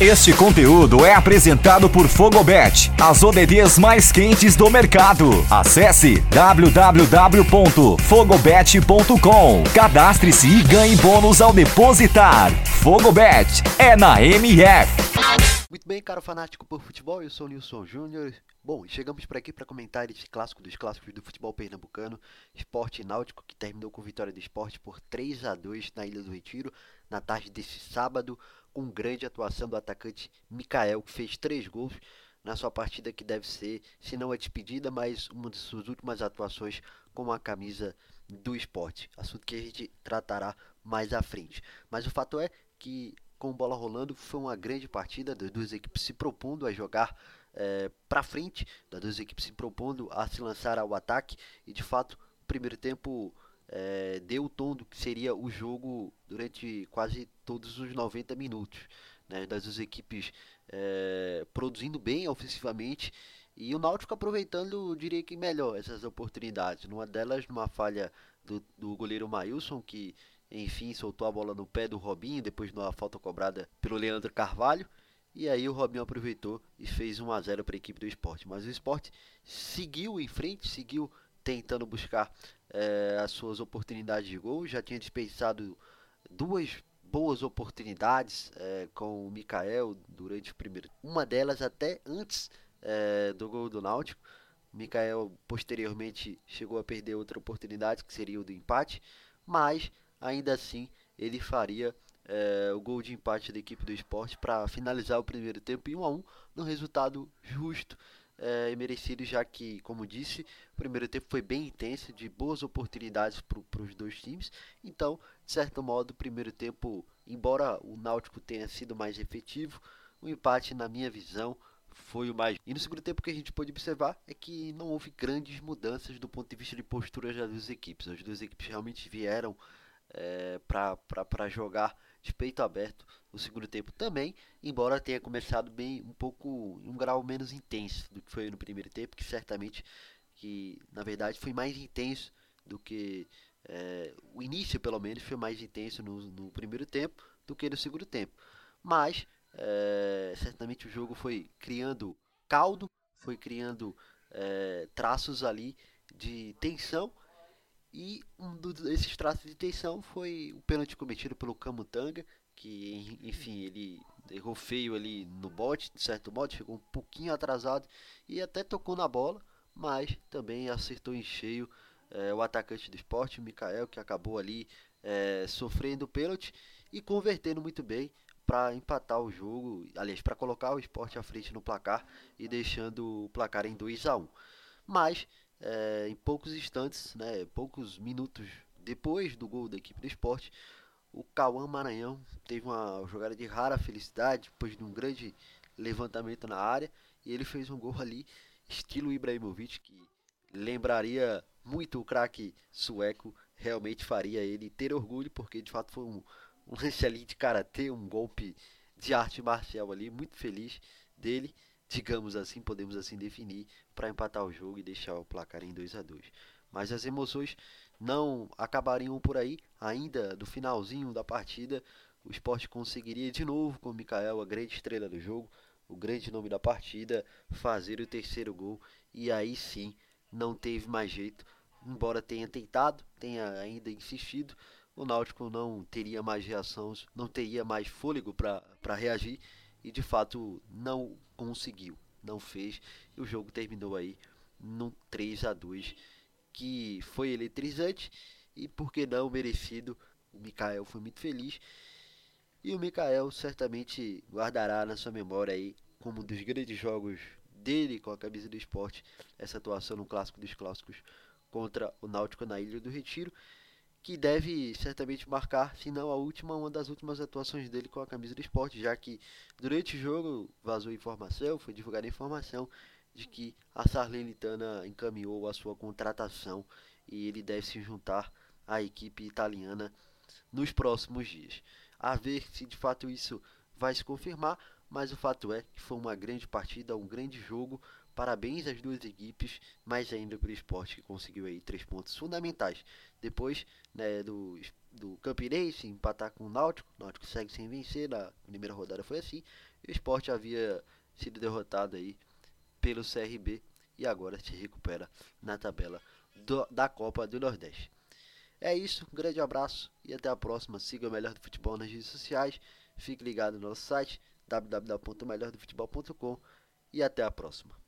Este conteúdo é apresentado por Fogobet, as ODDs mais quentes do mercado. Acesse www.fogobet.com. Cadastre-se e ganhe bônus ao depositar. Fogobet é na MF. Muito bem, caro fanático por futebol, eu sou o Nilson Júnior. Bom, chegamos por aqui para comentar esse clássico dos clássicos do futebol pernambucano, Esporte Náutico, que terminou com vitória do esporte por 3 a 2 na Ilha do Retiro, na tarde desse sábado, com grande atuação do atacante Mikael, que fez três gols na sua partida que deve ser, se não a despedida, mas uma de suas últimas atuações com a camisa do esporte. Assunto que a gente tratará mais à frente. Mas o fato é que, com bola rolando, foi uma grande partida das duas equipes se propondo a jogar é, para frente, das duas equipes se propondo a se lançar ao ataque e de fato primeiro tempo é, deu o tom do que seria o jogo durante quase todos os 90 minutos. Né, das duas equipes é, produzindo bem ofensivamente e o Náutico aproveitando, diria que melhor, essas oportunidades. Numa delas, numa falha do, do goleiro Mailson, que enfim soltou a bola no pé do Robinho, depois de uma falta cobrada pelo Leandro Carvalho. E aí o Robinho aproveitou e fez 1 a 0 para a equipe do esporte. Mas o esporte seguiu em frente, seguiu tentando buscar é, as suas oportunidades de gol. Já tinha dispensado duas boas oportunidades é, com o Mikael durante o primeiro. Uma delas até antes é, do gol do Náutico. O Mikael posteriormente chegou a perder outra oportunidade, que seria o do empate, mas ainda assim ele faria é, o gol de empate da equipe do esporte para finalizar o primeiro tempo em 1 a 1 no resultado justo é, e merecido, já que, como disse, o primeiro tempo foi bem intenso, de boas oportunidades para os dois times. Então, de certo modo, o primeiro tempo, embora o Náutico tenha sido mais efetivo, o empate, na minha visão, foi o mais. E no segundo tempo, o que a gente pode observar é que não houve grandes mudanças do ponto de vista de postura das duas equipes. As duas equipes realmente vieram é, para jogar de peito aberto no segundo tempo também, embora tenha começado bem um pouco um grau menos intenso do que foi no primeiro tempo, que certamente que na verdade foi mais intenso do que é, o início pelo menos foi mais intenso no, no, primeiro tempo do que no segundo tempo, mas é, certamente o jogo foi criando caldo, foi criando é, traços ali de tensão e um desses traços de tensão foi o pênalti cometido pelo Camutanga, que enfim, ele errou feio ali no bote, de certo modo, chegou um pouquinho atrasado e até tocou na bola, mas também acertou em cheio é, o atacante do esporte, o Mikael, que acabou ali é, sofrendo o pênalti e convertendo muito bem para empatar o jogo, aliás, para colocar o esporte à frente no placar e deixando o placar em 2 a 1 Mas é, em poucos instantes, né, poucos minutos depois do gol da equipe do esporte, o Cauã Maranhão teve uma jogada de rara felicidade, depois de um grande levantamento na área, e ele fez um gol ali, estilo Ibrahimovic, que lembraria muito o craque sueco, realmente faria ele ter orgulho, porque de fato foi um, um lance ali de karatê, um golpe de arte marcial ali, muito feliz dele digamos assim, podemos assim definir, para empatar o jogo e deixar o placar em 2 a 2. Mas as emoções não acabariam por aí, ainda do finalzinho da partida, o esporte conseguiria de novo com o Mikael, a grande estrela do jogo, o grande nome da partida, fazer o terceiro gol. E aí sim não teve mais jeito, embora tenha tentado, tenha ainda insistido, o Náutico não teria mais reações, não teria mais fôlego para reagir e de fato não conseguiu, não fez. E o jogo terminou aí num 3 a 2 que foi eletrizante e por que não merecido. O Mikael foi muito feliz e o Mikael certamente guardará na sua memória aí como um dos grandes jogos dele com a camisa do esporte essa atuação no clássico dos clássicos contra o Náutico na Ilha do Retiro que deve certamente marcar, se não a última, uma das últimas atuações dele com a camisa do esporte, já que durante o jogo vazou informação, foi divulgada informação de que a Sarlenitana encaminhou a sua contratação e ele deve se juntar à equipe italiana nos próximos dias. A ver se de fato isso vai se confirmar, mas o fato é que foi uma grande partida, um grande jogo Parabéns às duas equipes, mais ainda para o esporte que conseguiu aí três pontos fundamentais. Depois né, do, do Campinense empatar com o Náutico. O Náutico segue sem vencer, na primeira rodada foi assim. E o Sport havia sido derrotado aí pelo CRB e agora se recupera na tabela do, da Copa do Nordeste. É isso, um grande abraço e até a próxima. Siga o Melhor do Futebol nas redes sociais. Fique ligado no nosso site www.melhordofutebol.com e até a próxima.